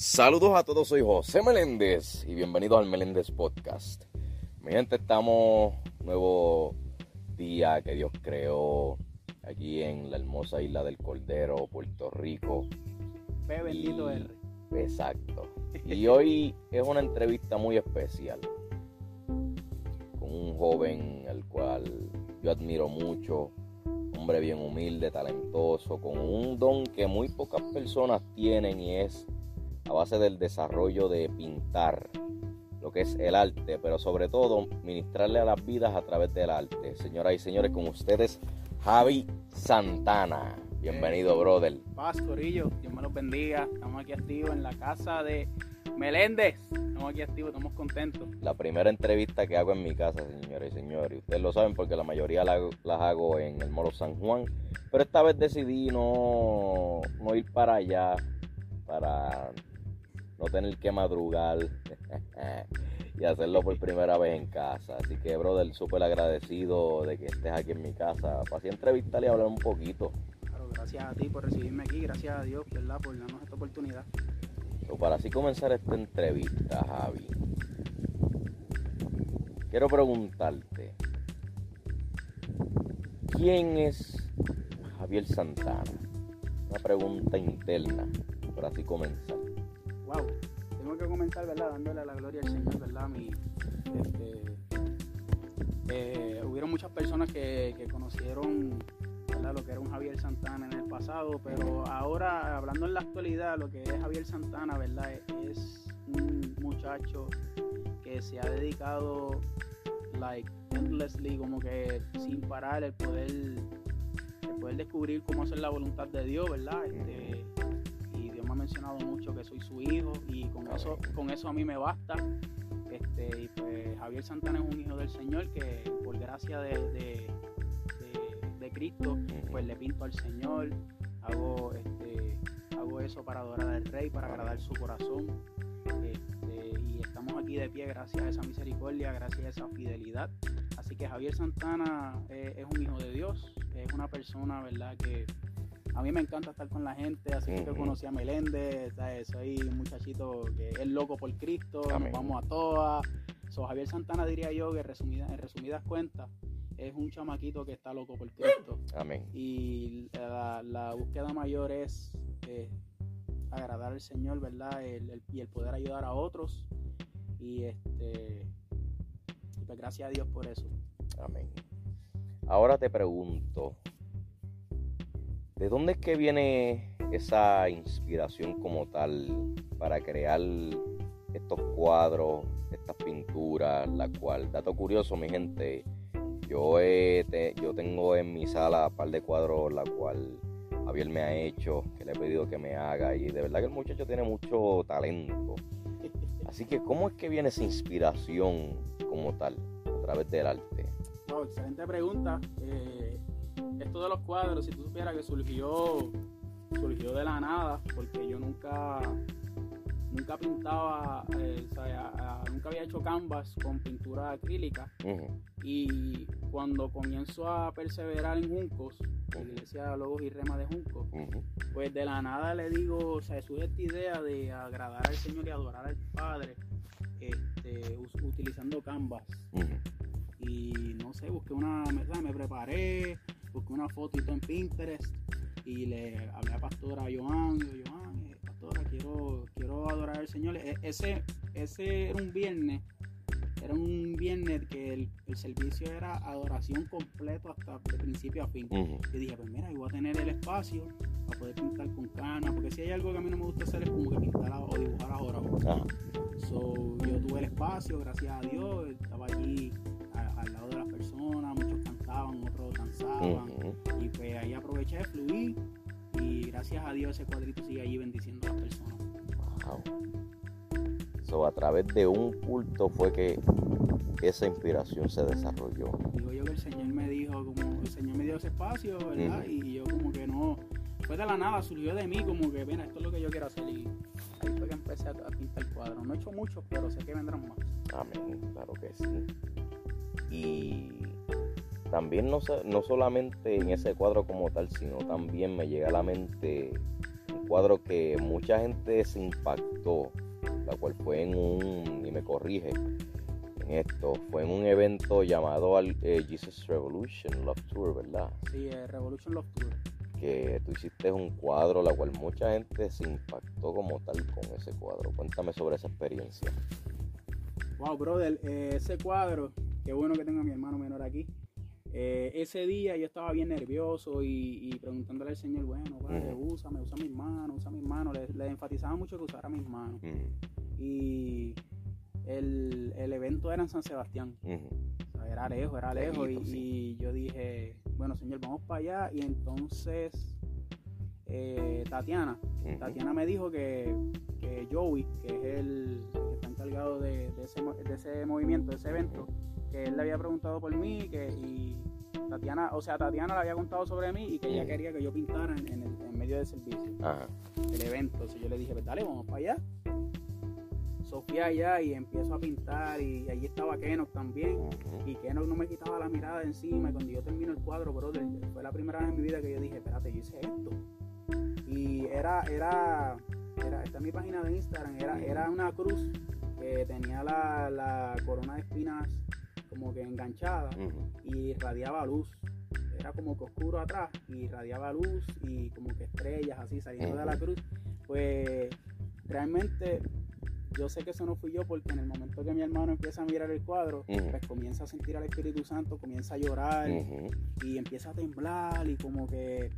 Saludos a todos, soy José Meléndez y bienvenidos al Meléndez Podcast. Mi gente, estamos nuevo día que Dios creó aquí en la hermosa isla del Cordero, Puerto Rico. Ve bendito Y- R. Exacto. Y hoy es una entrevista muy especial con un joven al cual yo admiro mucho, hombre bien humilde, talentoso, con un don que muy pocas personas tienen y es a base del desarrollo de pintar lo que es el arte, pero sobre todo ministrarle a las vidas a través del arte. Señoras y señores, con ustedes Javi Santana. Bienvenido, brother. Paz, Corillo, Dios me los bendiga. Estamos aquí activos en la casa de Meléndez. Estamos aquí activos, estamos contentos. La primera entrevista que hago en mi casa, señores y señores. Ustedes lo saben porque la mayoría la- las hago en el Molo San Juan. Pero esta vez decidí no, no ir para allá para no tener que madrugar y hacerlo por primera vez en casa. Así que, brother, súper agradecido de que estés aquí en mi casa para así entrevistar y hablar un poquito. Claro, gracias a ti por recibirme aquí, gracias a Dios, ¿verdad? Por darnos esta oportunidad. So, para así comenzar esta entrevista, Javi, quiero preguntarte, ¿quién es Javier Santana? Una pregunta interna, para así comenzar. Tengo que comenzar, ¿verdad? Dándole la gloria al Señor, ¿verdad? Mi, este, eh, hubieron muchas personas que, que conocieron ¿verdad? lo que era un Javier Santana en el pasado, pero ahora, hablando en la actualidad, lo que es Javier Santana, ¿verdad? Es un muchacho que se ha dedicado, like, endlessly, como que sin parar, el poder, el poder descubrir cómo hacer la voluntad de Dios, ¿verdad? Este, mencionado mucho que soy su hijo y con eso, con eso a mí me basta. Este, y pues Javier Santana es un hijo del Señor que por gracia de, de, de- de Cristo, pues le pinto al Señor, hago este, hago eso para adorar al Rey, para agradar su corazón. Este, y estamos aquí de pie gracias a esa misericordia, gracias a esa fidelidad. Así que Javier Santana eh, es un hijo de Dios, es una persona, ¿verdad? Que a mí me encanta estar con la gente, así que yo Ujú. conocí a Meléndez, ¿sabes? soy un muchachito que es loco por Cristo, Amén. nos vamos a todas. So, Javier Santana diría yo que resumida, en resumidas cuentas es un chamaquito que está loco por Cristo Amén. y la, la búsqueda mayor es eh, agradar al Señor, ¿verdad? El- el- y el poder ayudar a otros y este pues gracias a Dios por eso. Amén. Ahora te pregunto, ¿de dónde es que viene esa inspiración como tal para crear estos cuadros, estas pinturas, la cual, dato curioso, mi gente, yo, he te- yo tengo en mi sala un par de cuadros, la cual Javier me ha hecho, que le he pedido que me haga, y de verdad que el muchacho tiene mucho talento. Así que, ¿cómo es que viene esa inspiración como tal, a través del arte? Wow, excelente pregunta. Eh, esto de los cuadros, si tú supieras que surgió, surgió de la nada, porque yo nunca, nunca pintaba, eh, o sea, nunca había hecho canvas con pintura acrílica. Y cuando comienzo a perseverar en Juncos, la iglesia Logos y Rema de Juncos, pues de la nada le digo, o sea, surge esta idea de agradar al Señor y adorar al Padre, este, utilizando canvas. Y no sé, busqué una, me, me preparé, busqué una fotito en Pinterest y le hablé a Pastora Joan, Joan, eh, Pastora, quiero, quiero adorar al Señor. E- ese, ese era un viernes, era un viernes que el, el servicio era adoración completo hasta de principio a fin. Ujú. Y dije, pues mira, yo voy a tener el espacio para poder pintar con cana, porque si hay algo que a mí no me gusta hacer es como que pintar a- o dibujar ahora. Ajá. So, yo tuve el espacio, gracias a Dios, estaba allí a- al lado de las personas, y pues ahí aproveché, fluí, y gracias a Dios ese cuadrito sigue allí bendiciendo a las personas. Wow. So, a través de un culto fue que esa inspiración se desarrolló. Digo yo que el Señor me dijo, como el Señor me dio ese espacio, ¿verdad? Y yo como que no, fue de la nada, surgió de mí como que, mira, esto es lo que yo quiero hacer, y ahí fue que empecé a, a pintar cuadros. No he hecho muchos, pero sé que vendrán más. Amén, claro que sí. Y también no, no solamente en ese cuadro como tal, sino también me llega a la mente Un cuadro que mucha gente se impactó, la cual fue en un, y me corrige en esto, fue en un evento llamado eh, Jesus Revolution Love Tour, ¿verdad? Sí, eh, Revolution Love Tour. Que tú hiciste un cuadro, la cual mucha gente se impactó como tal con ese cuadro. Cuéntame sobre esa experiencia. Wow, brother, eh, ese cuadro, qué bueno que tenga a mi hermano menor aquí. Eh, ese día yo estaba bien nervioso y, preguntándole al Señor, bueno, padre, úsame, usa mis manos, usa mis manos. Le, enfatizaba mucho que usara mis manos. Y el, evento era en San Sebastián. era lejos, era lejos. y, yo dije, bueno, Señor, vamos para allá. Y entonces eh, Tatiana, Tatiana me dijo que, que Joey, que es el que está encargado de, ese, de ese movimiento, de ese evento, que él le había preguntado por mí que, y Tatiana, o sea, Tatiana le había contado sobre mí y que ella quería que yo pintara en, el, en medio del servicio, el evento. Entonces yo le dije, pues dale, vamos para allá. Sofía allá y empiezo a pintar y allí estaba Kenok también y Kenok no me quitaba la mirada de encima y cuando yo termino el cuadro, brother, fue la primera vez en mi vida que yo dije, espérate, yo hice esto. Y era, era, era, esta es mi página de Instagram, era, era una cruz que tenía la, la corona de espinas como que enganchada y irradiaba luz. Era como que oscuro atrás y irradiaba luz y como que estrellas así saliendo de la cruz. Pues realmente yo sé que eso no fui yo porque en el momento que mi hermano empieza a mirar el cuadro, pues comienza a sentir al Espíritu Santo, comienza a llorar y empieza a temblar y como que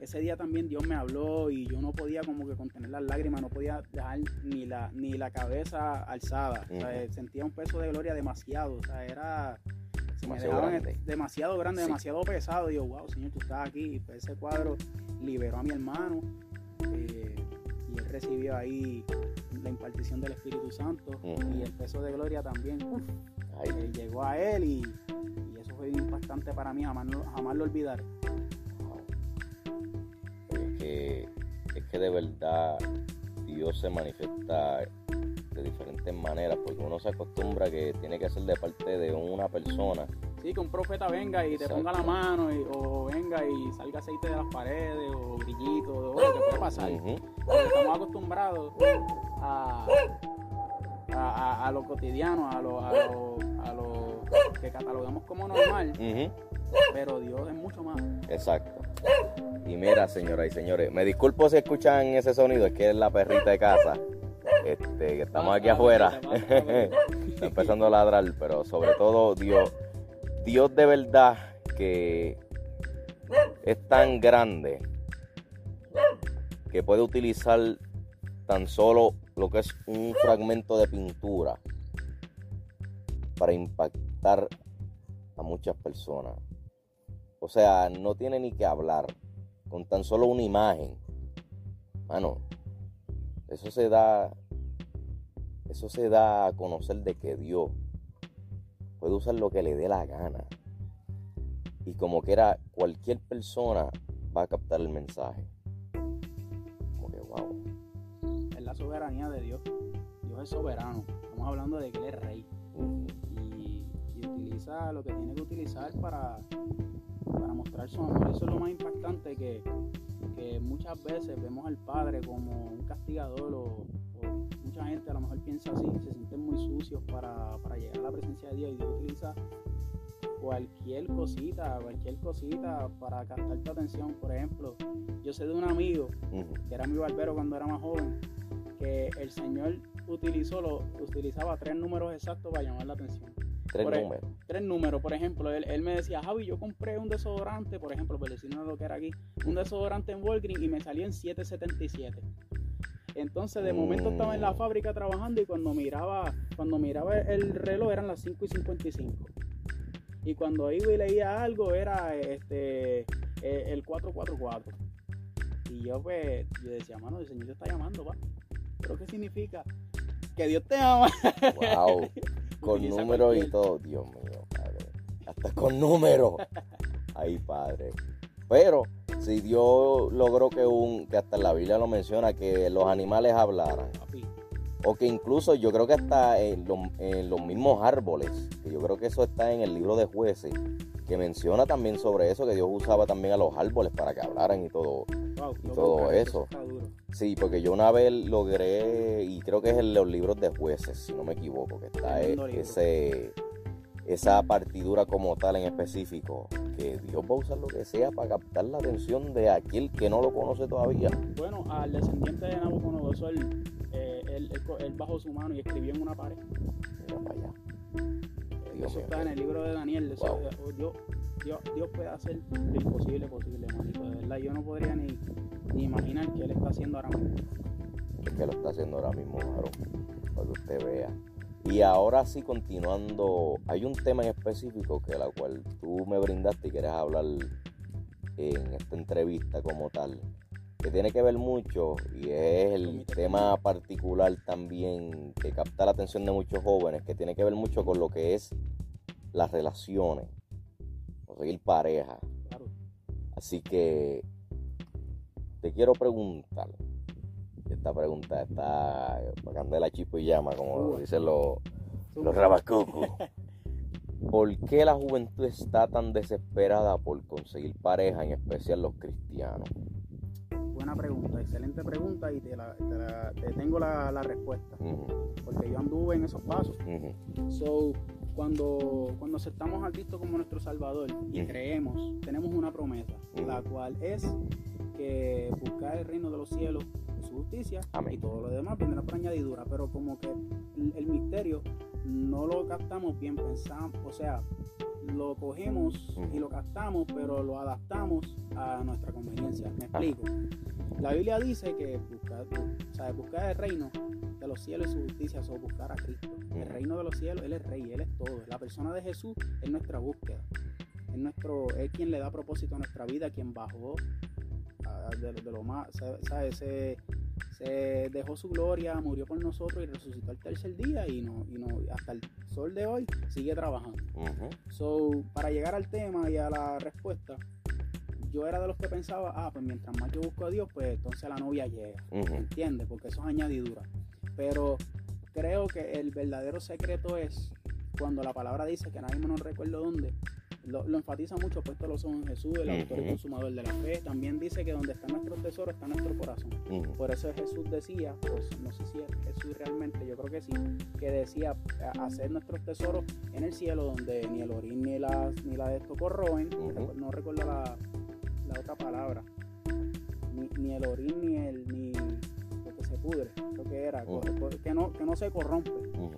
ese día también Dios me habló y yo no podía como que contener las lágrimas, no podía dejar ni la, ni la cabeza alzada. sentía un peso de gloria demasiado. O sea, era demasiado grande, demasiado, grande demasiado pesado. Y yo, wow, Señor, tú estás aquí. Y pues ese cuadro liberó a mi hermano. Eh, y él recibió ahí la impartición del Espíritu Santo y el peso de gloria también. Eh, llegó a él y, eso fue impactante para mí, jamás, jamás lo olvidaré es que de verdad Dios se manifiesta de diferentes maneras, porque uno se acostumbra que tiene que ser de parte de una persona. Sí, que un profeta venga y te ponga la mano, o venga y salga aceite de las paredes, o brillito, o lo que puede pasar. estamos acostumbrados a, a, lo cotidiano, a lo, a lo, que catalogamos como normal, pero Dios es mucho más. Exacto. Y mira, señoras y señores, me disculpo si escuchan ese sonido, es que es la perrita de casa. Este, que estamos aquí afuera. Está empezando a ladrar, pero sobre todo Dios, Dios de verdad que es tan grande que puede utilizar tan solo lo que es un fragmento de pintura para impactar a muchas personas. O sea, no tiene ni que hablar con tan solo una imagen. Mano, eso se da eso se da a conocer de que Dios puede usar lo que le dé la gana. Y como que era cualquier persona va a captar el mensaje. Como que wow. Es la soberanía de Dios. Dios es soberano. Estamos hablando de que Él es rey. Y, y utiliza lo que tiene que utilizar para para mostrar su amor. Eso es lo más impactante que, muchas veces vemos al Padre como un castigador o, mucha gente a lo mejor piensa así, se sienten muy sucios para, llegar a la presencia de Dios y Dios utiliza cualquier cosita, cualquier cosita para captar tu atención. Por ejemplo, yo sé de un amigo que era mi barbero cuando era más joven, que el Señor utilizó lo, utilizaba tres números exactos para llamar la atención. Tres números. tres números, por ejemplo, él, me decía, Javi, yo compré un desodorante, por ejemplo, por decirnos lo que era aquí, un desodorante en Walgreens y me salió en 777. Entonces, de momento estaba en la mm. fábrica trabajando y cuando miraba, cuando miraba el reloj eran las 5 y 55. Y cuando iba y leía algo era este e, el 444. Y yo pues, yo decía, mano, el Señor te está llamando, va. ¿Pero qué significa? Que Dios te ama. Wow. con números y todo. Dios mío, padre. Hasta con números. Ay, padre. Pero si Dios logró que un, que hasta la Biblia lo menciona, que los animales hablaran. O que incluso yo creo que hasta en los, mismos árboles, que yo creo que eso está en el libro de jueces, que menciona también sobre eso, que Dios usaba también a los árboles para que hablaran y todo. Wow, y lo todo eso. Sí, porque yo una vez logré, y creo que es en los libros de jueces, si no me equivoco, que está ese, esa partidura como tal en específico, que Dios va a usar lo que sea para captar la atención de aquel que no lo conoce todavía. Bueno, al descendiente de Nabucodonosor, él, él co- él bajó su mano y escribió en una pared. Mira para allá. Dios eso mío, está en el libro de Daniel. Eso, Wow. oh, Dios, Dios, Dios puede hacer lo imposible posible, manito. De verdad, yo no podría ni, ni imaginar qué él está haciendo ahora mismo. es que lo está haciendo ahora mismo, Aaron, para que usted vea. Y ahora sí, continuando, hay un tema en específico que la cual tú me brindaste y quieres hablar en esta entrevista como tal, que tiene que ver mucho y es el tema particular también que capta la atención de muchos jóvenes, que tiene que ver mucho con lo que es las relaciones, conseguir pareja. Claro. Así que te quiero preguntar. Esta pregunta está para candela chispo y llama, como Uh. dicen los, los rabacucos. ¿Por qué la juventud está tan desesperada por conseguir pareja, en especial los cristianos? Buena pregunta, excelente pregunta y te, la, te, la- te tengo la, la respuesta. Porque yo anduve en esos pasos. So, cuando, cuando aceptamos a Cristo como nuestro Salvador y creemos, tenemos una promesa, la cual es que buscar el reino de los cielos y su justicia Amén. y todo lo demás vendrá por añadidura, pero como que el, el misterio no lo captamos bien, pensamos, o sea, lo cogemos y lo captamos, pero lo adaptamos a nuestra conveniencia. Me explico. La Biblia dice que buscar, bu- o sea, buscar el reino de los cielos y su justicia, o buscar a Cristo. El reino de los cielos, Él es rey, Él es todo. La persona de Jesús es nuestra búsqueda. Es, nuestro, es quien le da propósito a nuestra vida, quien bajó de, lo- de lo más, se dejó su gloria, murió por nosotros y resucitó el tercer día y, no, y no, hasta el sol de hoy sigue trabajando. So, para llegar al tema y a la respuesta, yo era de los que pensaba, ah, pues mientras más yo busco a Dios, pues entonces la novia llega. ujú. ¿Entiendes? Porque eso es añadidura. Pero creo que el verdadero secreto es cuando la palabra dice que nadie me no recuerdo dónde. Lo, lo enfatiza mucho, puesto los ojos en Jesús, el autor y consumador de la fe. También dice que donde está nuestro tesoro está nuestro corazón. Por eso Jesús decía, pues no sé si es Jesús realmente, yo creo que sí, que decía hacer nuestros tesoros en el cielo donde ni el orín ni la, ni la de esto corroen, no recuerdo la, la otra palabra, ni, ni el orín ni el ni lo que se pudre, creo que era, que, no, que no se corrompe,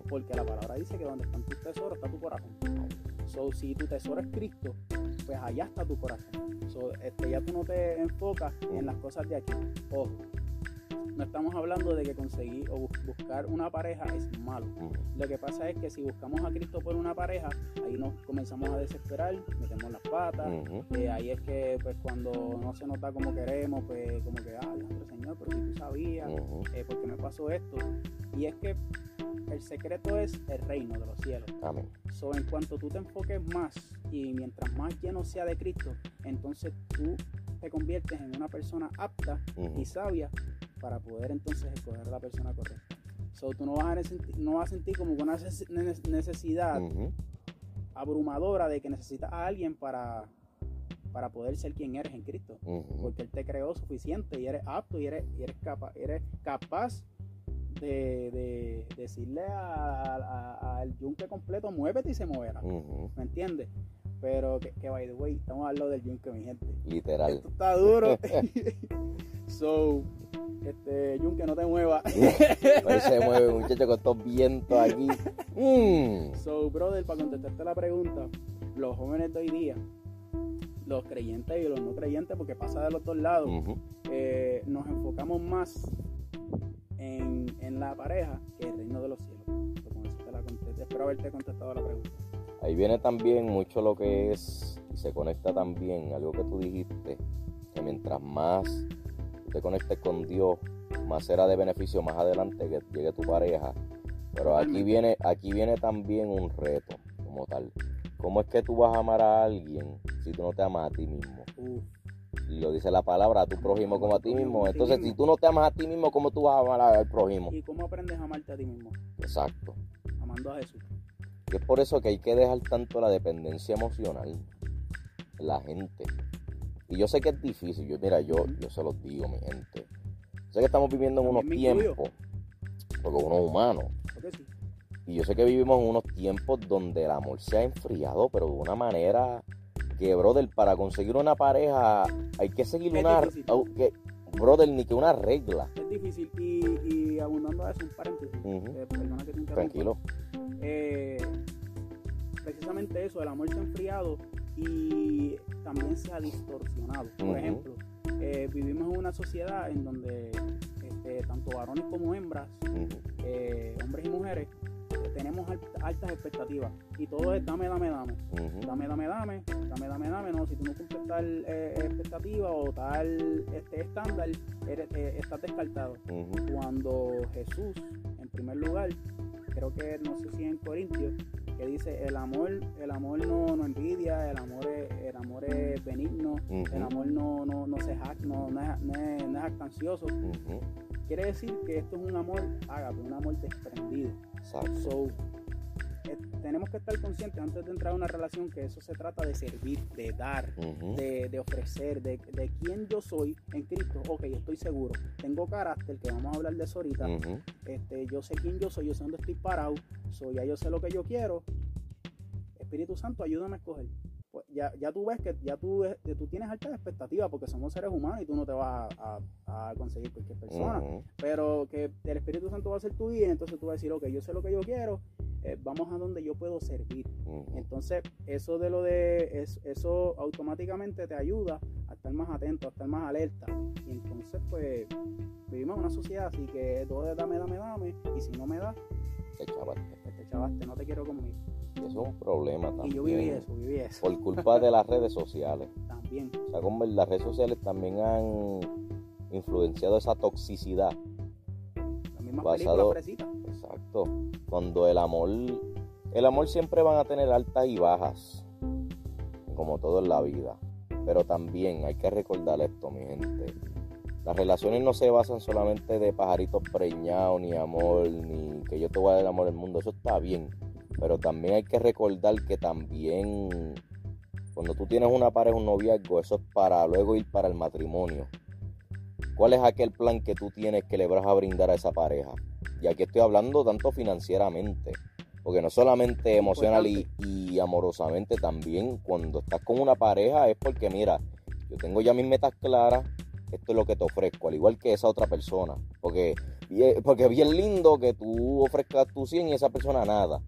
porque la palabra dice que donde están tus tesoros está tu corazón. So, si tu tesoro es Cristo, pues allá está tu corazón. So, este, ya tú no te enfocas en las cosas de aquí. Ojo, no estamos hablando de que conseguir o bus- buscar una pareja es malo. Ujú. Lo que pasa es que si buscamos a Cristo por una pareja, ahí nos comenzamos a desesperar, metemos las patas. Eh, ahí es que pues cuando no se nos da como queremos, pues como que, ah, Señor, pero si tú sabías, Ujú. eh, ¿por qué me pasó esto? Y es que el secreto es el reino de los cielos. Amén. So, en cuanto tú te enfoques más y mientras más lleno sea de Cristo, entonces tú te conviertes en una persona apta y sabia para poder entonces escoger a la persona correcta. So, tú no vas, a sentir, no vas a sentir como una neces- ne- necesidad abrumadora de que necesitas a alguien para, para poder ser quien eres en Cristo. Porque Él te creó suficiente y eres apto y eres, y eres, capa- eres capaz de, de decirle a- a- al yunque completo, muévete y se moverá. ¿Me entiendes? Pero que, que by the way, estamos hablando del yunque, mi gente. Literal. Esto está duro. so, este, yunque, no te muevas. Ahí se mueve, muchacho, con estos vientos aquí. Mm. So, brother, para contestarte la pregunta, los jóvenes de hoy día, los creyentes y los no creyentes, porque pasa de los dos lados, eh, nos enfocamos más en, la pareja que el reino de los cielos. So, con eso te la contesté. Espero haberte contestado la pregunta. Ahí viene también mucho lo que es, y se conecta también, algo que tú dijiste, que mientras más te conectes con Dios, más será de beneficio más adelante que llegue tu pareja. Pero aquí viene, aquí viene también un reto como tal. ¿Cómo es que tú vas a amar a alguien si tú no te amas a ti mismo? Lo dice la palabra, a tu prójimo como a ti mismo. Entonces, si tú no te amas a ti mismo, ¿cómo tú vas a amar al prójimo? ¿Y cómo aprendes a amarte a ti mismo? Exacto. Amando a Jesús. Y es por eso que hay que dejar tanto la dependencia emocional en la gente. Y yo sé que es difícil, yo, mira, yo, yo se los digo, mi gente. Sé que estamos viviendo en unos tiempos, porque uno es humano, sí. y yo sé que vivimos en unos tiempos donde el amor se ha enfriado, pero de una manera que, brother, para conseguir una pareja hay que seguir Es una... que, brother, ni que una regla. Es difícil. Y, y abundando a eso, un paréntesis. Eh, perdona que te. Tranquilo. Eh, precisamente eso, el amor se ha enfriado y también se ha distorsionado. Por ejemplo, eh, vivimos en una sociedad en donde este, tanto varones como hembras, hombres y mujeres, altas expectativas. Y todo es dame, dame, dame. Dame, dame, dame, dame, dame, dame, no, si tú no cumples tal eh, expectativa o tal este estándar, eres- eh, estás descartado. Cuando Jesús, en primer lugar, creo que no sé si en Corintios, que dice el amor, el amor no, no envidia, el amor es, el amor es benigno, el amor no, no, no se no, no es, no es- no. Quiere decir que esto es un amor ágape, un amor desprendido. So, eh, tenemos que estar conscientes antes de entrar a una relación que eso se trata de servir, de dar, de, de ofrecer, de, de quién yo soy en Cristo. Ok, estoy seguro. Tengo carácter, que vamos a hablar de eso ahorita. Este, yo sé quién yo soy, yo sé dónde estoy parado, so, ya yo sé lo que yo quiero. Espíritu Santo, ayúdame a escoger. Pues ya, ya tú ves que ya tú, eh, tú tienes altas expectativas porque somos seres humanos y tú no te vas a, a- a conseguir cualquier persona. Pero que el Espíritu Santo va a ser tu guía, entonces tú vas a decir, ok, yo sé lo que yo quiero, eh, vamos a donde yo puedo servir. Entonces, eso de lo de es- eso automáticamente te ayuda a estar más atento, a estar más alerta. Y entonces, pues, vivimos en una sociedad así que todo es dame, dame, dame. Y si no me das, Te chavaste. pues te chavaste, no te quiero conmigo. Y eso es un problema también. Y yo viví eso, viví eso. Por culpa de las redes sociales. También. O sea, como las redes sociales también han influenciado esa toxicidad. Las mismas Basado-. Exacto. Cuando el amor, el amor siempre van a tener altas y bajas, como todo en la vida. Pero también hay que recordar esto, mi gente. Las relaciones no se basan solamente de pajaritos preñados, ni amor, ni que yo te voy a dar el amor del mundo. Eso está bien. Pero también hay que recordar que también cuando tú tienes una pareja, un noviazgo, eso es para luego ir para el matrimonio. ¿Cuál es aquel plan que tú tienes que le vas a brindar a esa pareja? Y aquí estoy hablando tanto financieramente, porque no solamente emocional y, y amorosamente, también cuando estás con una pareja es porque, mira, yo tengo ya mis metas claras, esto es lo que te ofrezco, al igual que esa otra persona. Porque, porque es bien lindo que tú ofrezcas tu 100 y esa persona nada.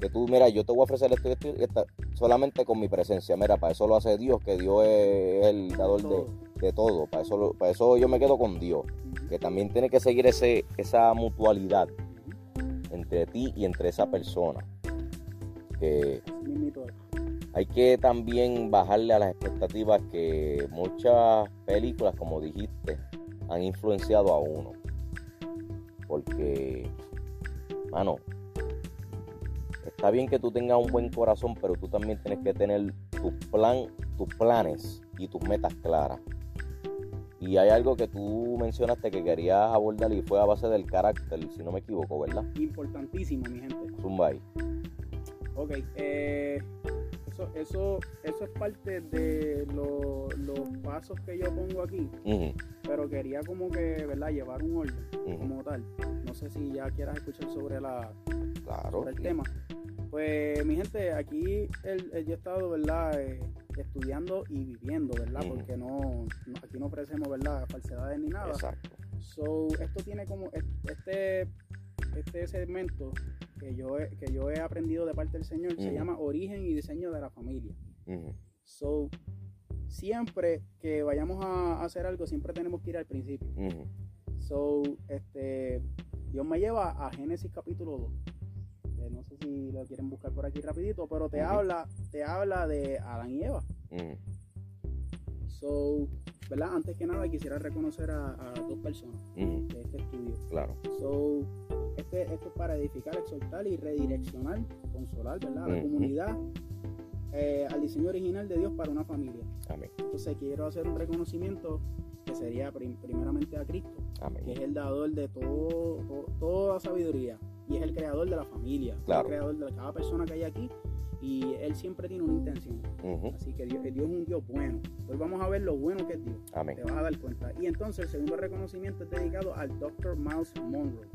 Que tú, mira, yo te voy a ofrecer esto y esto, esto, solamente con mi presencia. Mira, para eso lo hace Dios, que Dios es el dador de, de todo. Para eso, para eso yo me quedo con Dios. Que también tiene que seguir ese, esa mutualidad entre ti y entre esa persona. Que. Hay que también bajarle a las expectativas que muchas películas, como dijiste, han influenciado a uno. Porque, mano, está bien que tú tengas un buen corazón, pero tú también tienes que tener tu plan, tus planes y tus metas claras. Y hay algo que tú mencionaste que querías abordar y fue a base del carácter, si no me equivoco, ¿verdad? Importantísimo, mi gente. Zumba ahí. Ok, eh, eso, eso, eso es parte de lo- los pasos que yo pongo aquí, pero quería como que, ¿verdad?, llevar un orden como tal. No sé si ya quieras escuchar sobre, la, Claro. sobre el sí. tema. Pues, mi gente, aquí el, el- yo he estado, ¿verdad?, eh, estudiando y viviendo, ¿verdad? Porque no, no- aquí no ofrecemos, ¿verdad?, falsedades ni nada. Exacto. So, esto tiene como este este segmento que yo he, que yo he aprendido de parte del Señor se llama Origen y Diseño de la Familia. So, siempre que vayamos a hacer algo, siempre tenemos que ir al principio. So, este, Dios me lleva a Génesis capítulo 2. Eh, no sé si lo quieren buscar por aquí rapidito, pero te habla, te habla de Adán y Eva. So, ¿verdad? Antes que nada quisiera reconocer a, a dos personas de este estudio. Claro. So, este, esto es para edificar, exhortar y redireccionar, consolar, ¿verdad? A la comunidad, eh, al diseño original de Dios para una familia. Amén. Entonces quiero hacer un reconocimiento que sería prim- primeramente a Cristo, que es el dador de todo, to- toda sabiduría y es el creador de la familia, Claro. el creador de cada persona que hay aquí y Él siempre tiene una intención. Así que Dios, Dios es un Dios bueno. Hoy vamos a ver lo bueno que es Dios. Amén. Te vas a dar cuenta. Y entonces el segundo reconocimiento es dedicado al Dr. Miles Monroe.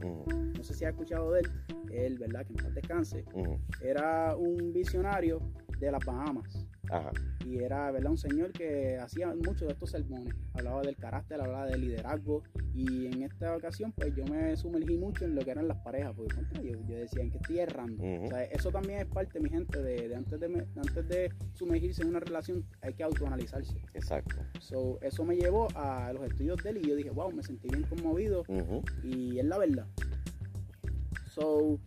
No sé si has escuchado de él. Él, ¿verdad? Que en paz descanse. Ujú. Era un visionario de las Bahamas. Ajá. Y era, ¿verdad? Un señor que hacía muchos de estos sermones. Hablaba del carácter, hablaba del liderazgo. Y en esta ocasión, pues yo me sumergí mucho en lo que eran las parejas. Porque contra, yo, yo decía, ¿en qué estoy errando? Ujú. O sea, eso también es parte, mi gente, de, de antes, de me- antes de sumergirse en una relación, hay que autoanalizarse. Exacto. So, eso me llevó a los estudios de él y yo dije, wow, me sentí bien conmovido y es la verdad. So,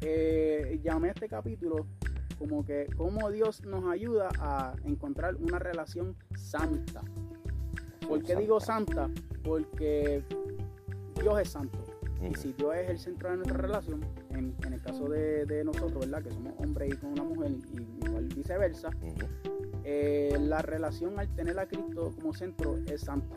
eh, llamé a este capítulo como que cómo Dios nos ayuda a encontrar una relación santa. ¿Por qué digo santa? Porque Dios es santo. Y si Dios es el centro de nuestra relación, en, en el caso de, de nosotros, ¿verdad? Que somos hombre y con una mujer, y igual viceversa, eh, la relación al tener a Cristo como centro es santa.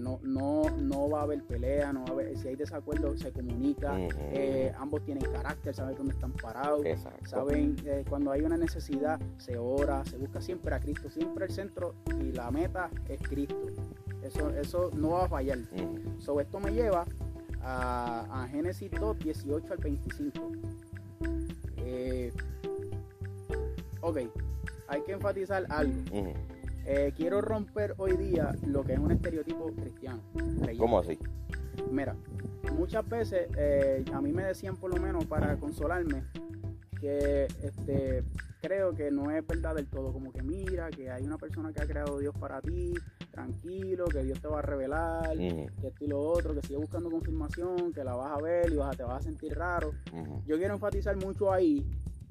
No, no, no va a haber pelea, no va a haber, si hay desacuerdo se comunica, eh, ambos tienen carácter, saben dónde están parados, Exacto. saben eh, cuando hay una necesidad se ora, se busca siempre a Cristo, siempre el centro y la meta es Cristo. Eso, eso no va a fallar. So, esto me lleva a, a Génesis 2, 18 al 25. Eh, ok, hay que enfatizar algo. Eh, quiero romper hoy día lo que es un estereotipo cristiano. creyente. ¿Cómo así? Mira, muchas veces eh, a mí me decían por lo menos para consolarme que este creo que no es verdad del todo, como que mira, que hay una persona que ha creado Dios para ti, tranquilo, que Dios te va a revelar, que esto y lo otro, que sigue buscando confirmación, que la vas a ver y vas a- te vas a sentir raro. Yo quiero enfatizar mucho ahí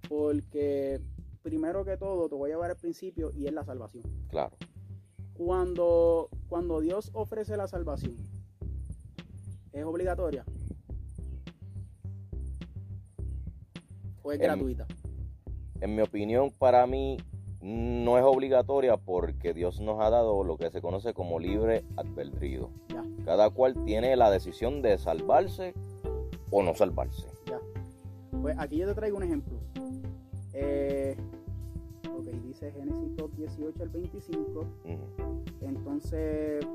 porque primero que todo te voy a llevar al principio y es la salvación. Claro. Cuando, cuando Dios ofrece la salvación, ¿es obligatoria? ¿O es gratuita? En mi opinión, para mí no es obligatoria porque Dios nos ha dado lo que se conoce como libre albedrío. Ya, Cada cual tiene la decisión de salvarse o no salvarse. ya. Pues aquí yo te traigo un ejemplo. Eh, ok, dice Génesis 2, 18 al 25. Ujú. Entonces,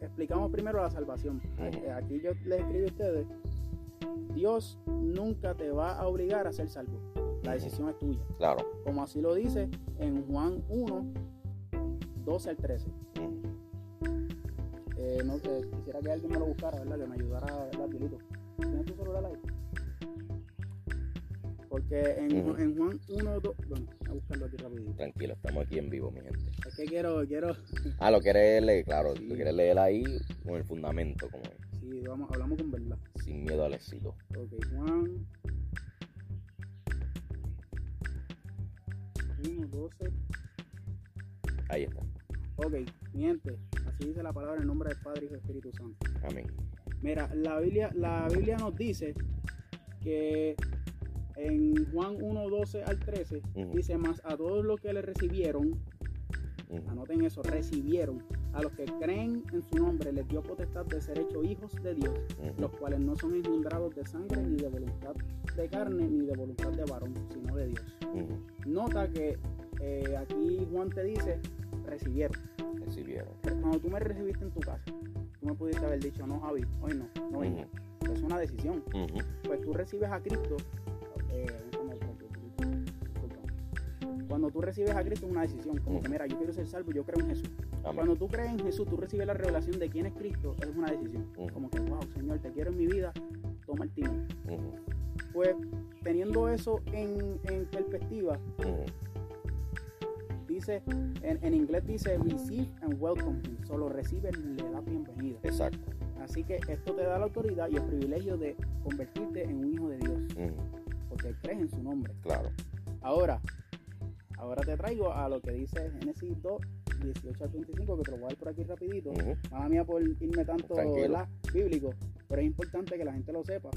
explicamos primero la salvación. Eh, Aquí yo les escribo a ustedes, Dios nunca te va a obligar a ser salvo. La decisión es tuya. Claro. Como así lo dice en Juan 1, 12 al 13. Ujú. Eh, no sé, quisiera que alguien me lo buscara, ¿verdad? Que me ayudara, ¿verdad, Pilito? ¿Tienes tu celular ahí? Porque en, Ujú. en Juan 1, 2, bueno, voy a buscarlo aquí rapidito. Tranquilo, estamos aquí en vivo, mi gente. Es que quiero, quiero, Ah, lo quieres leer, claro, Sí. lo quieres leer ahí con el fundamento, como es, sí, vamos, hablamos con verdad. sin miedo al éxito. Ok, Juan 1, 12. Ahí está. Ok, mi gente, así dice la palabra en nombre del Padre, y Espíritu Santo. Amén. Mira, la Biblia, la Biblia nos dice que en Juan 1, 12 al 13, Ujú. dice más a todos los que le recibieron, anoten eso, recibieron, a los que creen en su nombre, les dio potestad de ser hechos hijos de Dios, los cuales no son engendrados de sangre, ni de voluntad de carne, ni de voluntad de varón, sino de Dios. Nota que eh, aquí Juan te dice, recibieron. Recibieron. Cuando tú me recibiste en tu casa, tú me pudiste haber dicho, no, Javi, hoy no, no vengo. Es una decisión. Pues tú recibes a Cristo. Cuando tú recibes a Cristo es una decisión. Como que, Ujú. mira, yo quiero ser salvo, yo creo en Jesús. Amén. Cuando tú crees en Jesús, tú recibes la revelación de quién es Cristo, es una decisión. Ujú. Como que, wow, Señor, te quiero en mi vida, toma el timón. Ujú. Pues teniendo eso en, en perspectiva, dice, en, en inglés dice receive and welcome him. Solo recibe, le da bienvenida. Exacto. Así que esto te da la autoridad y el privilegio de convertirte en un hijo de Dios. Porque crees en su nombre. Claro. Ahora, ahora te traigo a lo que dice Génesis 2, 18 al 25, que te lo voy a dar por aquí rapidito. Ujú. Mala mía por irme tanto. ¿verdad? bíblico, pero es importante que la gente lo sepa,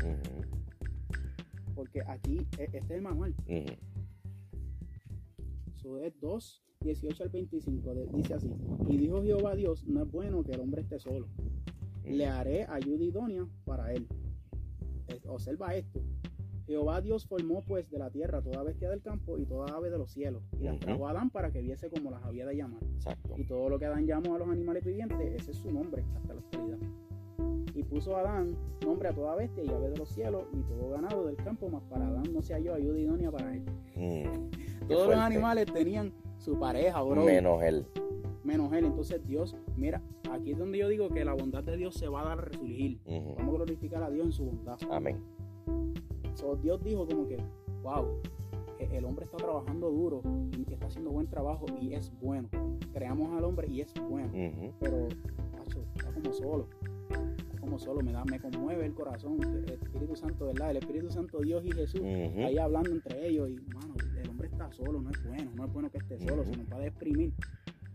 porque aquí e- este es el manual. Ujú. Eso es 2, 18 al 25, de- dice así. Y dijo Jehová Dios, no es bueno que el hombre esté solo. Le haré ayuda idónea para él. Es- Observa esto. Jehová Dios formó pues de la tierra toda bestia del campo y toda ave de los cielos, y las trajo a Adán para que viese como las había de llamar. Exacto. Y todo lo que Adán llamó a los animales vivientes, ese es su nombre hasta la actualidad. Y puso Adán nombre a toda bestia y ave de los cielos y todo ganado del campo, mas para Adán no se halló ayuda idónea para él. Mm, Todos los animales tenían su pareja, bro. Menos él. menos él. Entonces Dios, mira, aquí es donde yo digo que la bondad de Dios se va a dar a resurgir. Vamos a glorificar a Dios en su bondad. Amén. So, Dios dijo como que, wow, e- el hombre está trabajando duro y está haciendo buen trabajo y es bueno. Creamos al hombre y es bueno. Pero, macho, está como solo. Está como solo, me da, me conmueve el corazón. El Espíritu Santo, ¿verdad? El Espíritu Santo, Dios y Jesús, ahí hablando entre ellos. Y, mano, el hombre está solo, no es bueno, no es bueno que esté solo, Ujú. se nos va a deprimir.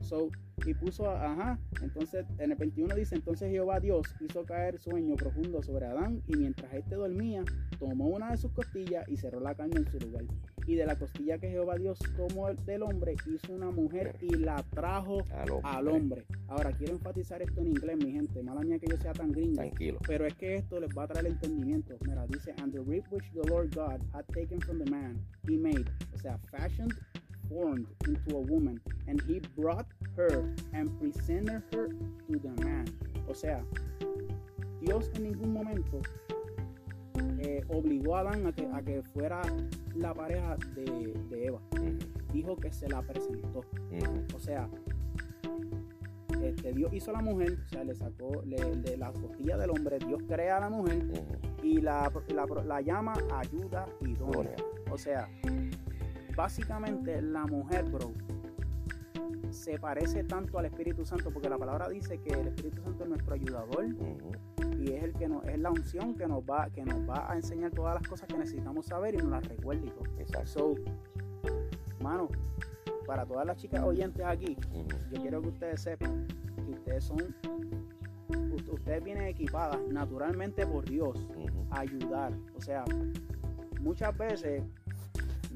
So, y puso, a- ajá, entonces en el 21 dice, entonces Jehová Dios hizo caer sueño profundo sobre Adán y mientras éste dormía, tomó una de sus costillas y cerró la carne en su lugar. Y de la costilla que Jehová Dios tomó del hombre, hizo una mujer y la trajo Al hombre. al hombre. Ahora, quiero enfatizar esto en inglés, mi gente, mala mía que yo sea tan gringo, Tranquilo. pero es que esto les va a traer entendimiento. Mira, dice, and the rib which the Lord God had taken from the man, he made, o sea, fashioned, formed into a woman, and he brought her and presented her to the man. O sea, Dios en ningún momento eh, obligó a Adán a que, a que fuera la pareja de, de Eva. Dijo que se la presentó. O sea, este, Dios hizo a la mujer, o sea, le sacó le- de la costilla del hombre, Dios crea a la mujer y la, la, la llama ayuda. Idónea. O sea, básicamente la mujer, bro, se parece tanto al Espíritu Santo, porque la palabra dice que el Espíritu Santo es nuestro ayudador y es el que nos, es la unción que nos va, que nos va a enseñar todas las cosas que necesitamos saber y nos las recuerda y todo. Exacto. So, mano, para todas las chicas oyentes aquí, yo quiero que ustedes sepan que ustedes son, ustedes vienen equipadas naturalmente por Dios a ayudar. O sea, muchas veces,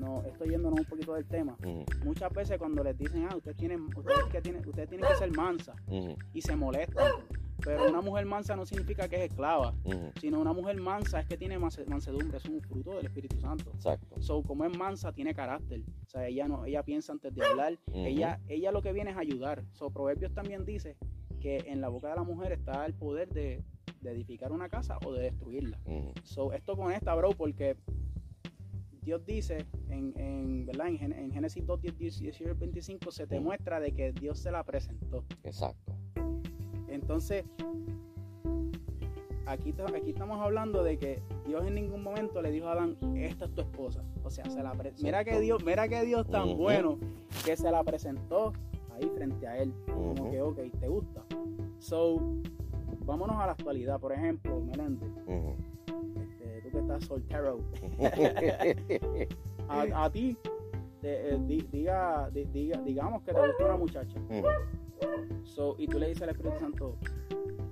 no, estoy yéndonos un poquito del tema, muchas veces cuando les dicen, ah, ustedes tienen, ustedes que tienen, ustedes tienen que ser mansa y se molestan. Pero una mujer mansa no significa que es esclava, sino una mujer mansa es que tiene manse- mansedumbre, es un fruto del Espíritu Santo. Exacto. So, como es mansa, tiene carácter. O sea, ella no, ella piensa antes de hablar. Ella, ella lo que viene es ayudar. So, Proverbios también dice que en la boca de la mujer está el poder de, de edificar una casa o de destruirla. Ujú. So, esto conecta, bro, porque Dios dice en, en, ¿verdad? en, en Génesis 2, 10, 18 25 se te muestra de que Dios se la presentó. Exacto. Entonces, aquí, ta- aquí estamos hablando de que Dios en ningún momento le dijo a Adán, esta es tu esposa. O sea, se la mira que Dios, mira que Dios tan bueno que se la presentó ahí frente a él. Como Ujú. que, ok, ¿te gusta? So, vámonos a la actualidad. Por ejemplo, Meléndez, este, tú que estás soltero, a, a ti, te- eh, di- diga, di- diga, digamos que te gusta una muchacha. Ujú. So, y tú le dices al Espíritu Santo,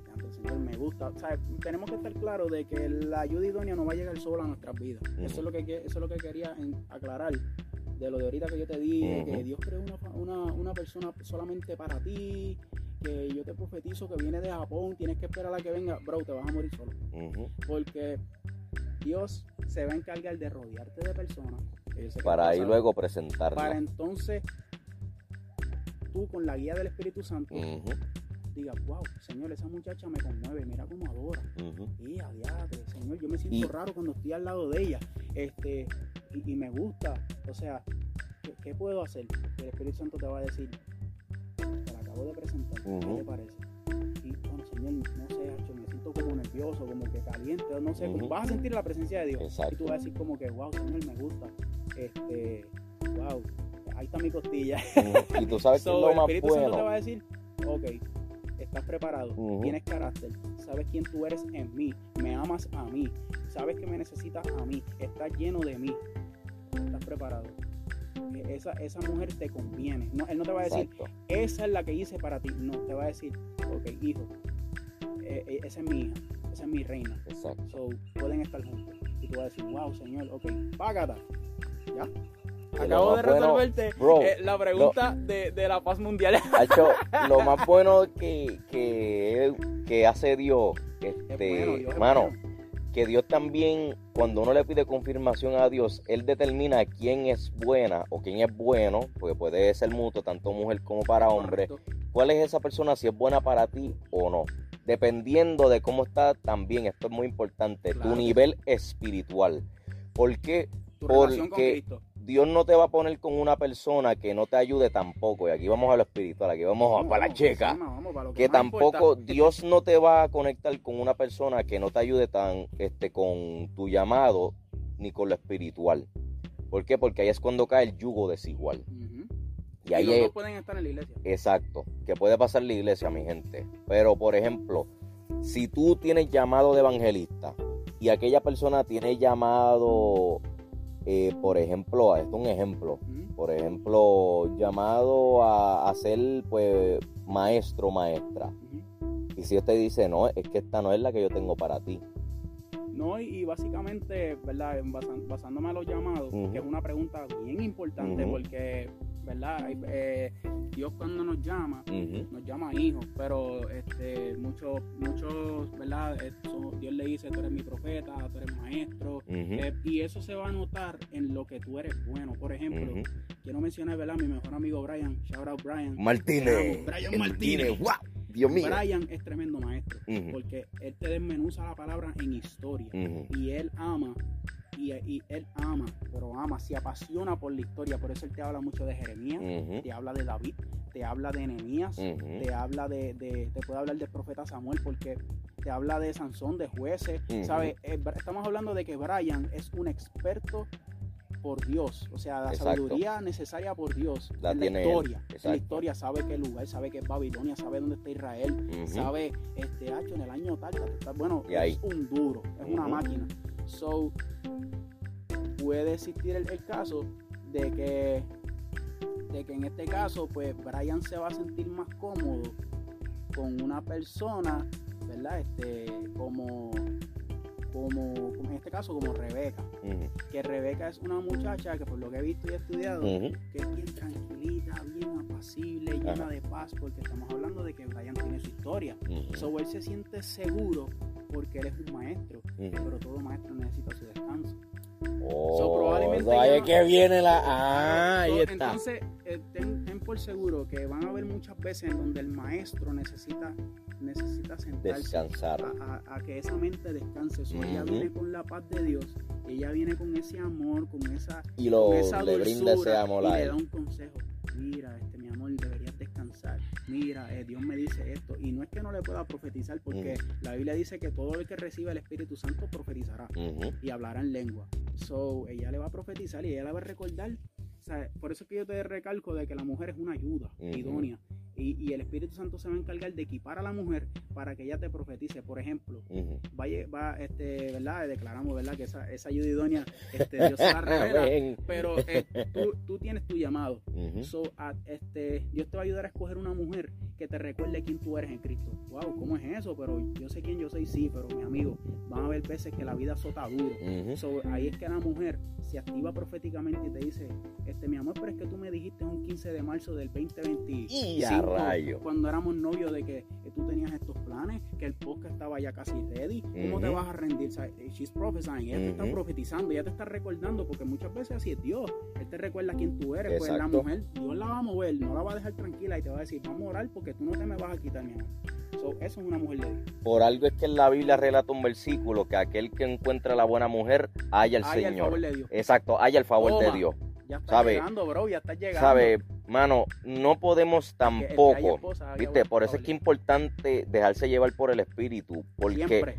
"Santo Señor, me gusta. O sea, tenemos que estar claros de que la ayuda idónea no va a llegar sola a nuestras vidas. Ujú. Eso es lo que eso es lo que quería aclarar de lo de ahorita que yo te dije, Ujú. que Dios creó una, una, una persona solamente para ti, que yo te profetizo que viene de Japón, tienes que esperar a que venga, bro, te vas a morir solo. Ujú. Porque Dios se va a encargar de rodearte de personas. Para ahí luego Para presentarla. entonces tú con la guía del Espíritu Santo Ujú. digas, wow, Señor, esa muchacha me conmueve, mira cómo adora. Y adiante, Señor, yo me siento Y- raro cuando estoy al lado de ella. Este, y, y me gusta. O sea, ¿qué, qué puedo hacer? El Espíritu Santo te va a decir, te la acabo de presentar, ¿qué te parece? Y bueno, Señor, no sé, me siento como nervioso, como que caliente, no sé, Ujú. vas a sentir la presencia de Dios. Exacto. Y tú vas a decir como que, wow, Señor, me gusta. Este, wow, ahí está mi costilla. Y tú sabes que es lo el más Espíritu Santo te va bueno. a decir, ok, estás preparado, tienes carácter, sabes quién tú eres en mí, me amas a mí, sabes que me necesitas a mí, estás lleno de mí, estás preparado. E- Esa, esa mujer te conviene. No, él no te va a decir, Exacto. esa es la que hice para ti. No, te va a decir, ok, hijo, eh, eh, esa es mi hija, esa es mi reina. Exacto. So, pueden estar juntos. Y tú vas a decir, wow, señor, ok, págata. ¿Ya? Acabo de bueno- resolverte Bro, eh, la pregunta de, de la paz mundial. Lo más bueno que, que, que hace Dios, Es este, bueno, Dios es hermano, bueno. que Dios también, cuando uno le pide confirmación a Dios, Él determina quién es buena o quién es bueno, porque puede ser mutuo, tanto mujer como para hombre. ¿Cuál es esa persona, si es buena para ti o no? Dependiendo de cómo está también, esto es muy importante, tu nivel espiritual. ¿Por qué? Porque Dios no te va a poner con una persona que no te ayude tampoco. Y aquí vamos a lo espiritual, aquí vamos, a para la checa. que, tampoco Dios no te va a conectar con una persona que no te ayude tan este con tu llamado ni con lo espiritual. ¿Por qué? Porque ahí es cuando cae el yugo desigual. Y ahí pueden estar en la iglesia. Exacto, que puede pasar en la iglesia, mi gente. Pero, por ejemplo, si tú tienes llamado de evangelista y aquella persona tiene llamado eh, por ejemplo, esto es un ejemplo, por ejemplo, llamado a, ser pues maestro, maestra. Y si usted dice, no, es que esta no es la que yo tengo para ti. No, y, básicamente, ¿verdad? basándome a los llamados, que es una pregunta bien importante porque ¿verdad? Eh, Dios cuando nos llama, nos llama hijos, pero este, muchos, muchos, ¿verdad? Dios le dice, tú eres mi profeta, tú eres maestro, eh, y eso se va a notar en lo que tú eres bueno. Por ejemplo, quiero mencionar, ¿verdad? Mi mejor amigo Brian, shout out Brian. Martínez. Brian Martínez. Wow. Dios mío. Brian es tremendo maestro, porque él te desmenuza la palabra en historia, y él ama y, él ama, pero ama, se apasiona por la historia. Por eso él te habla mucho de Jeremías, te habla de David, te habla de Enemías, te habla de, te puede hablar del profeta Samuel, porque te habla de Sansón, de jueces. ¿Sabes? Eh, estamos hablando de que Brian es un experto por Dios, o sea, la sabiduría necesaria por Dios la en la historia, en la historia sabe qué lugar, sabe que es Babilonia, sabe dónde está Israel, sabe este hecho en el año tal, bueno, es un duro, es una máquina. So, puede existir el, caso de que, de que en este caso, pues Brian se va a sentir más cómodo con una persona, ¿verdad? Este, como, como, en este caso, como Rebeca. Que Rebeca es una muchacha que por lo que he visto y he estudiado, que es bien tranquilita, bien apacible, llena de paz, porque estamos hablando de que Brian tiene su historia. So él se siente seguro porque él es un maestro, pero todo maestro necesita su descanso. Oh, probablemente ahí es que viene la. Ah, ahí está. Entonces, eh, ten, por seguro que van a haber muchas veces en donde el maestro necesita, necesita sentarse Descansar. A, que esa mente descanse. Ella viene con la paz de Dios, ella viene con ese amor, con esa. Y lo, le brinda ese amor y le da un consejo. Mira, este mi amor, deberías descansar. Mira, eh, Dios me dice esto. Y no es que no le pueda profetizar, porque la Biblia dice que todo el que reciba el Espíritu Santo profetizará y hablará en lengua. So, ella le va a profetizar y ella le va a recordar. por eso es que yo te recalco de que la mujer es una ayuda idónea. Y, el Espíritu Santo se va a encargar de equipar a la mujer para que ella te profetice. Por ejemplo, va, este, ¿verdad? Declaramos, ¿verdad? Que esa, esa ayuda idónea, este, Dios se la revela. pero eh, tú, tienes tu llamado. so, este, Dios te va a ayudar a escoger una mujer que te recuerde quién tú eres en Cristo. Wow, ¿cómo es eso? Pero yo sé quién yo soy, sí, pero mi amigo, van a haber veces que la vida sota duro. ahí es que la mujer se activa proféticamente y te dice, este, mi amor, pero es que tú me dijiste un 15 de marzo del 2025 cuando éramos novios de que, tú tenías estos planes, que el podcast estaba ya casi ready. ¿Cómo te vas a rendir? She's prophesying, ella te está profetizando, ella te está recordando, porque muchas veces así es Dios. Él te recuerda quién tú eres, pues la mujer, Dios la va a mover, no la va a dejar tranquila y te va a decir, vamos a orar porque tú no te me vas a quitar, mi amor. eso es una mujer de Dios. Por algo es que en la Biblia relata un versículo que aquel que encuentra la buena mujer haya el Señor. El favor de Dios. Exacto, haya el favor de Dios. Ya está llegando, bro, ya está llegando. ¿Sabe? Mano, no podemos tampoco, ¿viste? Por eso es que es importante dejarse llevar por el espíritu, porque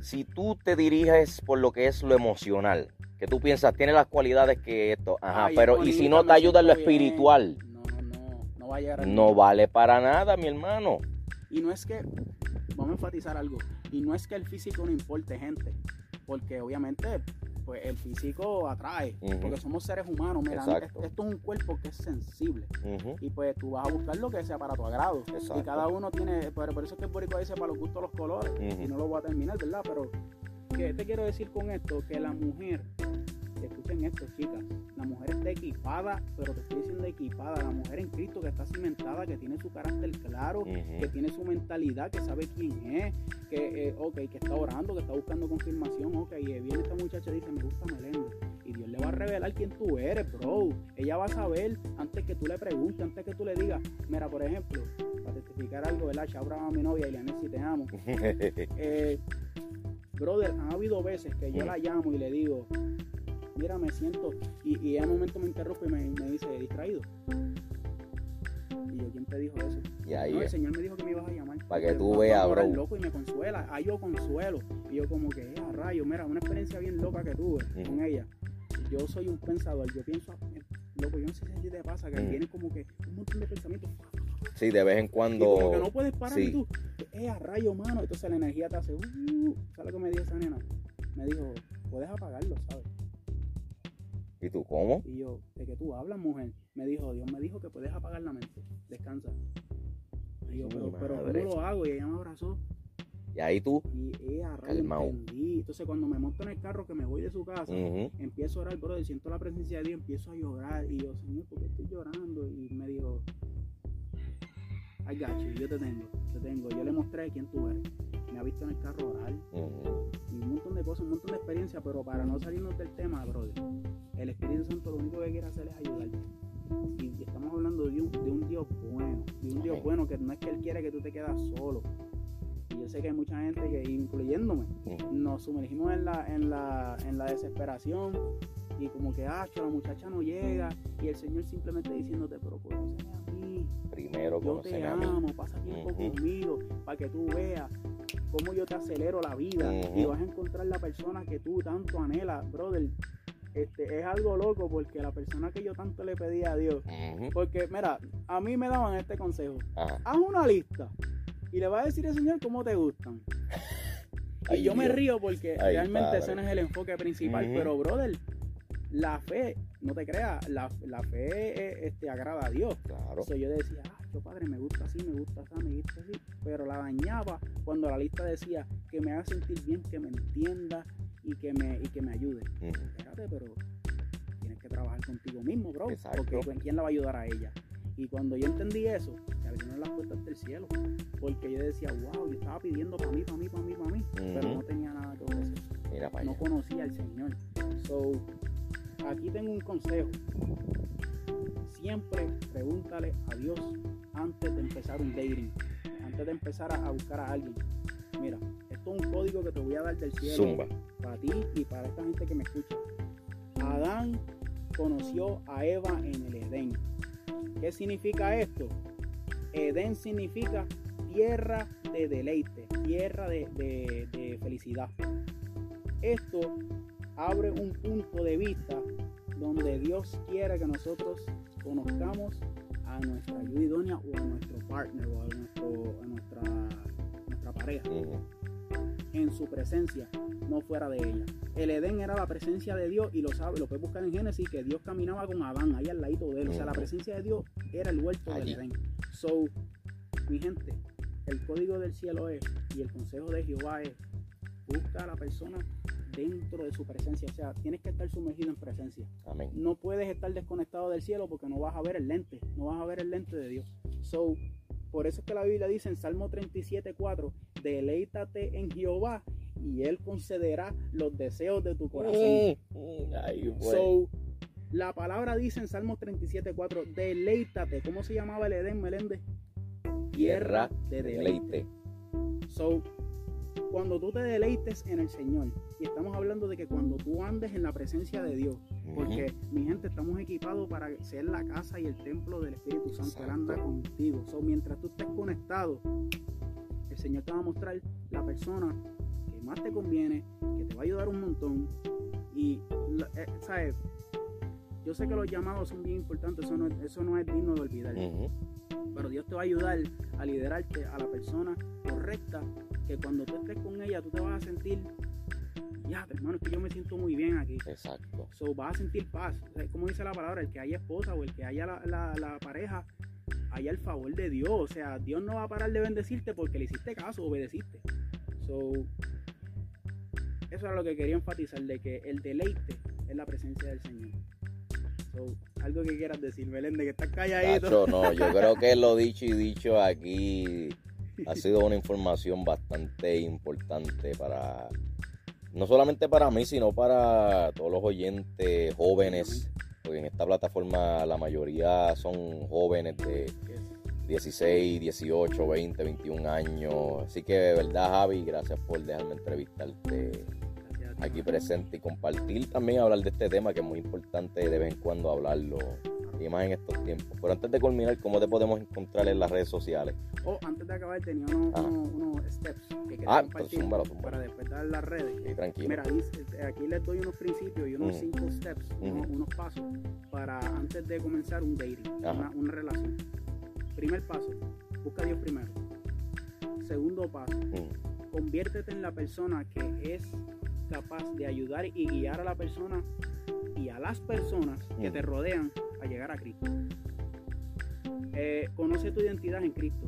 si tú te diriges por lo que es lo emocional, que tú piensas, tiene las cualidades que esto, ajá, pero y si no te ayuda en lo espiritual, no, no, no va a llegar No vale para nada, mi hermano. Y no es que, vamos a enfatizar algo, y no es que el físico no importe, gente, porque obviamente pues el físico atrae, porque somos seres humanos, mira, esto, es un cuerpo que es sensible, y pues tú vas a buscar lo que sea para tu agrado, y cada uno tiene, por, eso es que el boricua dice para los gustos los colores, y no lo voy a terminar, ¿verdad? Pero, ¿qué te quiero decir con esto? Que la mujer escuchen esto, chicas. La mujer está equipada, pero te estoy diciendo equipada. La mujer en Cristo que está cimentada, que tiene su carácter claro, que tiene su mentalidad, que sabe quién es, que, eh, ok, que está orando, que está buscando confirmación, ok. Y viene esta muchacha y dice, me gusta Meléndez. Y Dios le va a revelar quién tú eres, bro. Ella va a saber antes que tú le preguntes, antes que tú le digas, mira, por ejemplo, para testificar algo, ¿verdad? Chabra a mi novia y le si te amo. eh, brother, han habido veces que yo la llamo y le digo, mira, me siento, y, un momento me interrumpe y me, dice, distraído. Y yo, ¿quién te dijo eso? Y ahí no, el Señor me dijo que me ibas a llamar. Para que tú veas, bro. loco y me consuela. Ahí yo consuelo. Y yo como que, a rayo, mira, una experiencia bien loca que tuve con ella. Yo soy un pensador. Yo pienso, loco, yo no sé si te pasa, que viene como que un montón de pensamientos. Sí, de vez en cuando. Y como que no puedes parar y tú, eh, a rayo, mano. Entonces la energía te hace, uh, ¿sabes lo que me dijo esa nena? Me dijo, puedes apagarlo, ¿sabes? ¿Y tú cómo? Y yo, ¿de qué tú hablas, mujer? Me dijo, Dios me dijo que puedes apagar la mente. Descansa. Y yo, pero, pero ¿cómo lo hago? Y ella me abrazó. Y ahí tú, y ella, entendí. Entonces cuando me monto en el carro que me voy de su casa, empiezo a orar, bro, siento la presencia de Dios, empiezo a llorar. Y yo, Señor, ¿por qué estoy llorando? Y me dijo, I got you, yo te tengo, te tengo. Yo le mostré quién tú eres. Me ha visto en el carro orar. Y un montón de cosas, un montón de experiencia, pero para no salirnos del tema, brother, el Espíritu Santo lo único que quiere hacer es ayudarte. Y, estamos hablando de un, de un Dios bueno, de un Dios bueno que no es que Él quiere que tú te quedas solo. Y yo sé que hay mucha gente, que, incluyéndome, nos sumergimos en la, en, la, en la desesperación y como que, ah, la muchacha no llega y el Señor simplemente diciéndote, pero conoceme a mí. Primero Yo te amo, pasa tiempo conmigo para que tú veas cómo yo te acelero la vida y vas a encontrar la persona que tú tanto anhelas, brother. Este, es algo loco porque la persona que yo tanto le pedí a Dios, porque mira, a mí me daban este consejo, haz una lista y le vas a decir al Señor cómo te gustan. y yo me río porque realmente ese no es el enfoque principal, pero brother, la fe, no te creas, la, fe este, agrada a Dios. Claro. yo decía, ah, yo padre, me gusta así, me gusta así, me gusta así. Pero la dañaba cuando la lista decía que me haga sentir bien, que me entienda y que me, y que me ayude. Espérate, pero tienes que trabajar contigo mismo, bro. Exacto. Porque ¿quién la va a ayudar a ella? Y cuando yo entendí eso, se abrieron las puertas del cielo. Porque yo decía, wow, yo estaba pidiendo para mí, para mí, para mí, para mí. Pero no tenía nada que ofrecer. No conocía al Señor. So, aquí tengo un consejo. Siempre pregúntale a Dios antes de empezar un dating, antes de empezar a, buscar a alguien. Mira, esto es un código que te voy a dar del cielo para ti y para esta gente que me escucha. Adán conoció a Eva en el Edén. ¿Qué significa esto? Edén significa tierra de deleite, tierra de, de felicidad. Esto abre un punto de vista donde Dios quiere que nosotros conozcamos a nuestra ayuda idónea o a nuestro partner o a, nuestra, nuestra pareja en su presencia, no fuera de ella. El Edén era la presencia de Dios y lo sabe, lo puedes buscar en Génesis que Dios caminaba con Adán ahí al ladito de él. O sea, la presencia de Dios era el huerto del Edén. So, mi gente, el código del cielo es y el consejo de Jehová es busca a la persona dentro de su presencia. O sea, tienes que estar sumergido en presencia. Amén. No puedes estar desconectado del cielo porque no vas a ver el lente, no vas a ver el lente de Dios. So, por eso es que la Biblia dice en Salmo 37.4, deleítate en Jehová y Él concederá los deseos de tu corazón. Mm, so, la palabra dice en Salmo 37.4, deleítate. ¿Cómo se llamaba el Edén, Meléndez? Tierra de deleite. So, cuando tú te deleites en el Señor, y estamos hablando de que cuando tú andes en la presencia de Dios, porque mi gente estamos equipados para ser la casa y el templo del Espíritu Santo, Él anda contigo. So, mientras tú estés conectado, el Señor te va a mostrar la persona que más te conviene, que te va a ayudar un montón. Y, eh, ¿sabes? Yo sé que los llamados son bien importantes, eso no, eso no es digno de olvidar. Pero Dios te va a ayudar a liderarte a la persona correcta que cuando tú estés con ella tú te vas a sentir, ya, hermano, es que yo me siento muy bien aquí. Exacto. So, vas a sentir paz. como dice la palabra, el que haya esposa o el que haya la, pareja, haya el favor de Dios. O sea, Dios no va a parar de bendecirte porque le hiciste caso, obedeciste. So, eso era lo que quería enfatizar, de que el deleite es la presencia del Señor. So, algo que quieras decir, Belén, de que estás calladito. No, yo creo que lo dicho y dicho aquí ha sido una información bastante importante para, no solamente para mí, sino para todos los oyentes jóvenes, porque en esta plataforma la mayoría son jóvenes de 16, 18, 20, 21 años. Así que de verdad, Javi, gracias por dejarme entrevistarte aquí presente y compartir también hablar de este tema que es muy importante de vez en cuando hablarlo y más en estos tiempos. Pero antes de culminar, ¿cómo te podemos encontrar en las redes sociales? Oh, antes de acabar tenía unos, Ajá. unos, unos steps que quería Ah, compartir pues zúmbalo, zúmbalo. para después dar las redes. Sí, tranquilo. Mira, eh, aquí les doy unos principios y unos Ujú. cinco steps, unos, pasos para antes de comenzar un dating, una, una relación. Primer paso, busca a Dios primero. Segundo paso, Mm, conviértete en la persona que es capaz de ayudar y guiar a la persona y a las personas que Mm. te rodean a llegar a Cristo. Eh, conoce tu identidad en Cristo.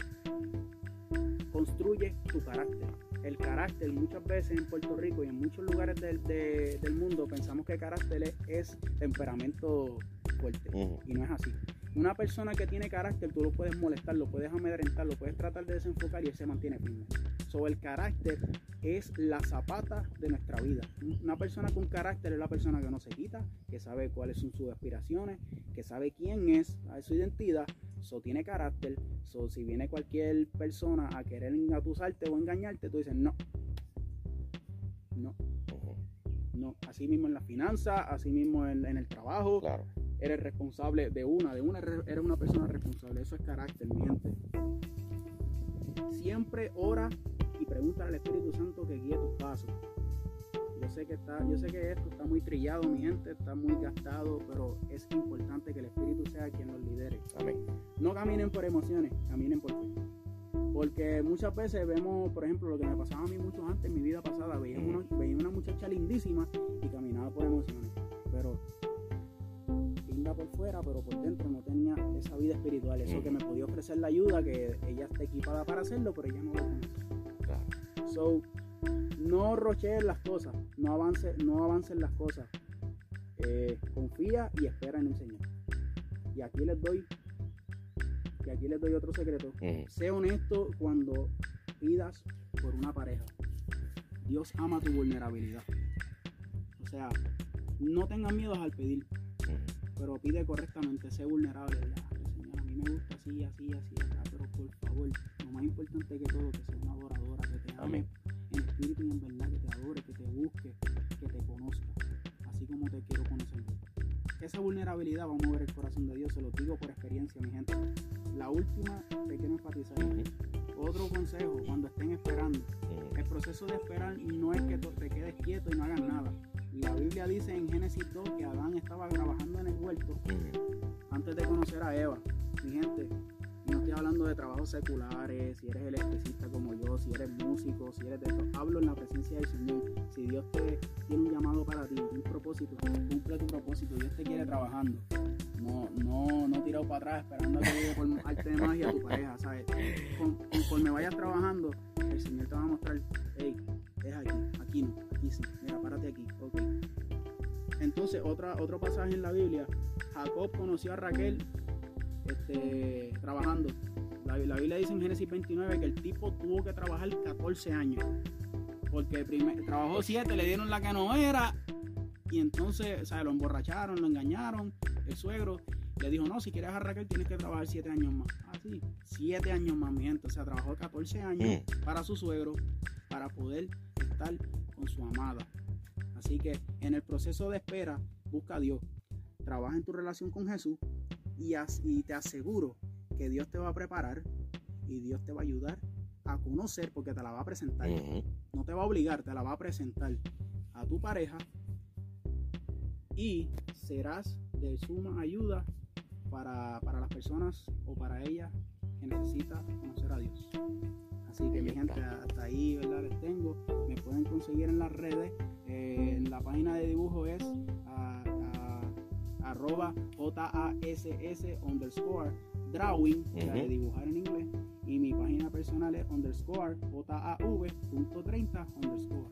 Construye tu carácter. El carácter muchas veces en Puerto Rico y en muchos lugares del, de- del mundo pensamos que carácter es, es temperamento fuerte y no es así. Una persona que tiene carácter, tú lo puedes molestar, lo puedes amedrentar, lo puedes tratar de desenfocar y él se mantiene firme. So, el carácter es la zapata de nuestra vida. Una persona con carácter es la persona que no se quita, que sabe cuáles son sus aspiraciones, que sabe quién es, sabe su identidad, so tiene carácter. So, si viene cualquier persona a querer engatusarte o engañarte, tú dices no. No, no. Así mismo en la finanza, así mismo en, en el trabajo Claro. Eres responsable de una, de una re- eres una persona responsable. Eso es carácter, mi gente. Siempre ora y pregúntale al Espíritu Santo que guíe tus pasos. Yo sé que está, yo sé que esto está muy trillado, mi gente, está muy gastado, pero es importante que el Espíritu sea quien nos lidere. Amén. No caminen por emociones, caminen por fe. Porque muchas veces vemos, por ejemplo, lo que me pasaba a mí mucho antes en mi vida pasada, veía una, veía una muchacha lindísima y caminaba por emociones. Pero linda por fuera, pero por dentro no tenía esa vida espiritual, eso que me podía ofrecer la ayuda, que ella está equipada para hacerlo, pero ella no lo conoce. Claro. So, no rocheen las cosas, no avance, no avancen las cosas. Eh, confía y espera en el Señor. Y aquí les doy, y aquí les doy otro secreto. Ujú, Sé honesto cuando pidas por una pareja. Dios ama tu vulnerabilidad. O sea, no tengas miedo al pedir. Pero pide correctamente, sé vulnerable. Ya, Señor, a mí me gusta así, así, así, acá, pero por favor, lo más importante que todo, que sea una adoradora, que te ame en espíritu y en verdad, que te adore, que te busque, que te conozca, así como te quiero conocer. Esa vulnerabilidad va a mover el corazón de Dios, se lo digo por experiencia, mi gente. La última que quiero enfatizar, otro consejo, cuando estén esperando, el proceso de esperar no es que tú te quedes quieto y no hagas nada. La Biblia dice en Génesis 2 que Adán estaba trabajando en el huerto antes de conocer a Eva. Mi gente, no estoy hablando de trabajos seculares, si eres electricista como yo, si eres músico, si eres de esto. Hablo en la presencia del Señor. Si Dios te tiene un llamado para ti, un propósito, cumple tu propósito. Dios te quiere trabajando. No, no, no tirado para atrás esperando a que llegue por arte de magia tu pareja, ¿sabes? Con- conforme vayas trabajando, el Señor te va a mostrar, hey, es aquí, aquí no, aquí mira, párate aquí, ok. Entonces, otra, otro pasaje en la Biblia, Jacob conoció a Raquel este, trabajando. La, la Biblia dice en Génesis 29 que el tipo tuvo que trabajar 14 años. Porque primer- trabajó 7, le dieron la que no era. Y entonces, o sea, lo emborracharon, lo engañaron. El suegro le dijo, no, si quieres a Raquel tienes que trabajar 7 años más. Ah, sí, 7 años más, mi gente. O sea, trabajó 14 años para su suegro para poder estar con su amada. Así que en el proceso de espera, busca a Dios. Trabaja en tu relación con Jesús y, as- y te aseguro que Dios te va a preparar y Dios te va a ayudar a conocer porque te la va a presentar. No te va a obligar, te la va a presentar a tu pareja y serás de suma ayuda para, para las personas o para ella que necesita conocer a Dios. Así que mi gente, hasta ahí ¿verdad? les tengo. Me pueden conseguir en las redes. Eh, en la página de dibujo es a- a- arroba J-A-S-S underscore drawing, o sea, de Ujú. dibujar en inglés. Y mi página personal es underscore J-A-V punto 30 underscore.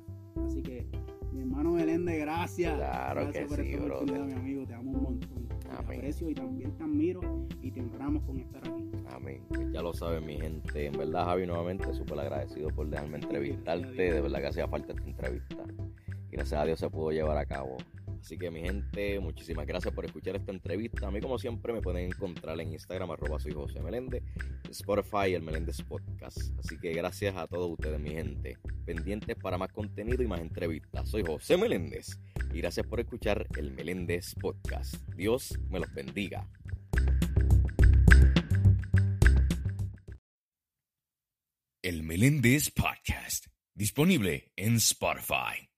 Así que, mi hermano Meléndez, gracias. Claro gracias que por sí, esta mi amigo. Te amo un montón. Aprecio y también te admiro y te honramos con estar aquí. Amén. Ya lo saben, mi gente. En verdad, Javi, nuevamente súper agradecido por dejarme entrevistarte. De verdad que hacía falta esta entrevista. Gracias a Dios se pudo llevar a cabo. Así que, mi gente, muchísimas gracias por escuchar esta entrevista. A mí, como siempre, me pueden encontrar en Instagram, arroba soy José Meléndez, Spotify, el Meléndez Podcast. Así que gracias a todos ustedes, mi gente. Pendientes para más contenido y más entrevistas. Soy José Meléndez. Y gracias por escuchar el Meléndez Podcast. Dios me los bendiga. El Meléndez Podcast, disponible en Spotify.